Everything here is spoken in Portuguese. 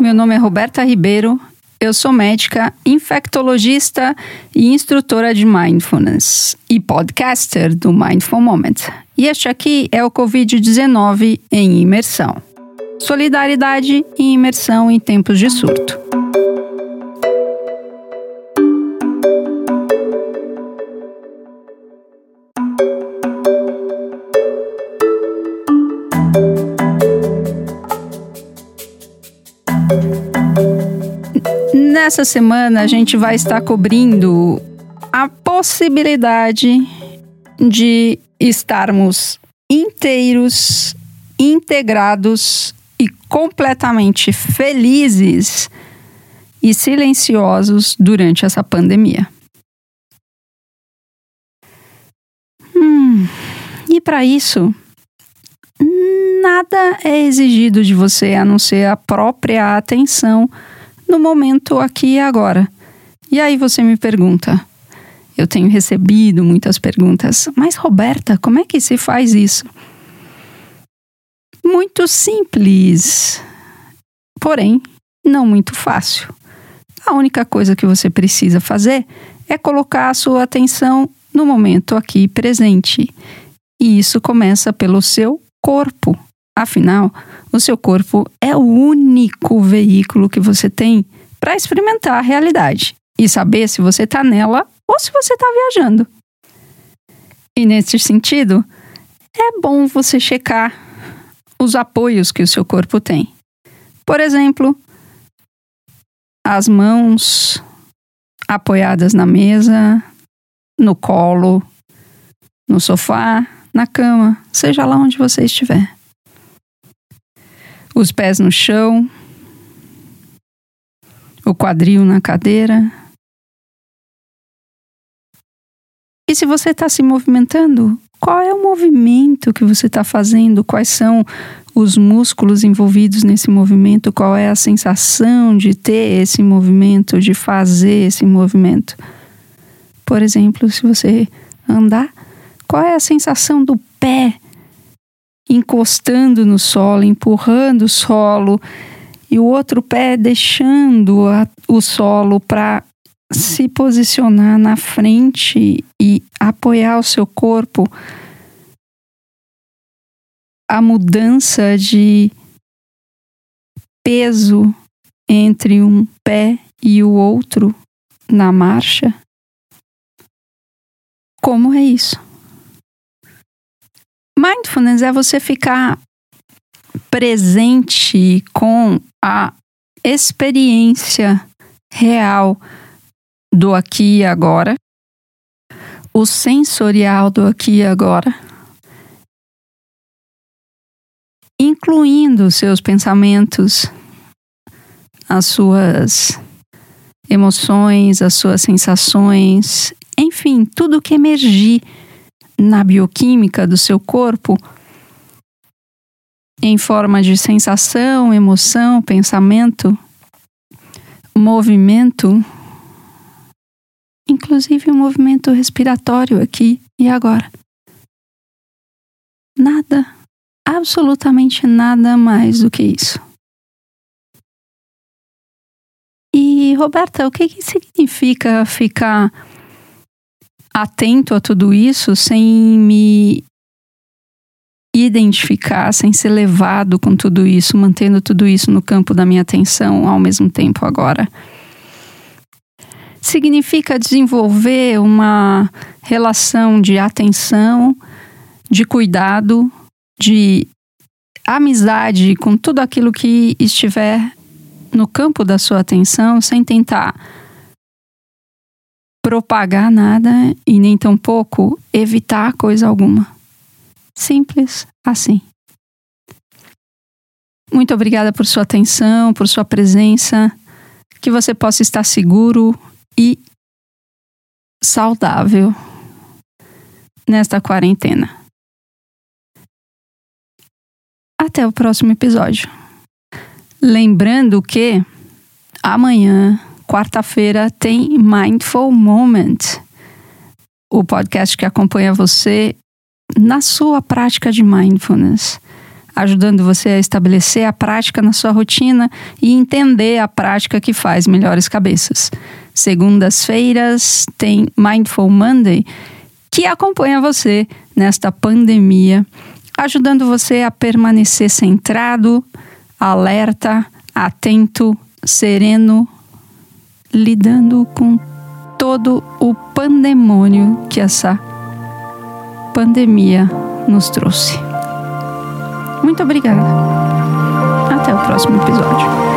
meu nome é Roberta Ribeiro, eu sou médica, infectologista e instrutora de mindfulness e podcaster do Mindful Moment. E este aqui é o Covid-19 em imersão. Solidariedade e imersão em tempos de surto. Nessa semana a gente vai estar cobrindo a possibilidade de estarmos inteiros, integrados e completamente felizes e silenciosos durante essa pandemia. Hum, e para isso, nada é exigido de você a não ser a própria atenção no momento aqui e agora. E aí você me pergunta, eu tenho recebido muitas perguntas, mas Roberta, como é que se faz isso? Muito simples, porém não muito fácil. A única coisa que você precisa fazer é colocar a sua atenção no momento aqui presente. E isso começa pelo seu corpo. Afinal, o seu corpo é o único veículo que você tem para experimentar a realidade e saber se você está nela ou se você está viajando. E nesse sentido, é bom você checar os apoios que o seu corpo tem. Por exemplo, as mãos apoiadas na mesa, no colo, no sofá, na cama, seja lá onde você estiver os pés no chão, o quadril na cadeira. E se você está se movimentando, qual é o movimento que você está fazendo? Quais são os músculos envolvidos nesse movimento? Qual é a sensação de ter esse movimento, de fazer esse movimento? Por exemplo, se você andar, qual é a sensação do pé encostando no solo, empurrando o solo, e o outro pé deixando a, o solo para se posicionar na frente e apoiar o seu corpo. A mudança de peso entre um pé e o outro na marcha. Como é isso? Mindfulness é você ficar presente com a experiência real do aqui e agora, o sensorial do aqui e agora, incluindo seus pensamentos, as suas emoções, as suas sensações, enfim, tudo que emergir na bioquímica do seu corpo em forma de sensação, emoção, pensamento, movimento, inclusive o um movimento respiratório aqui e agora. Nada, absolutamente nada mais do que isso. E, Roberta, o que, que significa ficar atento a tudo isso sem me identificar, sem ser levado com tudo isso, mantendo tudo isso no campo da minha atenção ao mesmo tempo agora. Significa desenvolver uma relação de atenção, de cuidado, de amizade com tudo aquilo que estiver no campo da sua atenção, sem tentar propagar nada e nem tampouco evitar coisa alguma. Simples assim. Muito obrigada por sua atenção, por sua presença. Que você possa estar seguro e saudável nesta quarentena. Até o próximo episódio. Lembrando que amanhã quarta-feira tem Mindful Moment, o podcast que acompanha você na sua prática de mindfulness. ajudando você a estabelecer a prática na sua rotina e entender a prática que faz melhores cabeças. Segundas-feiras tem Mindful Monday, que acompanha você nesta pandemia, ajudando você a permanecer centrado, alerta, atento, sereno, lidando com todo o pandemônio que essa pandemia nos trouxe. Muito obrigada. Até o próximo episódio.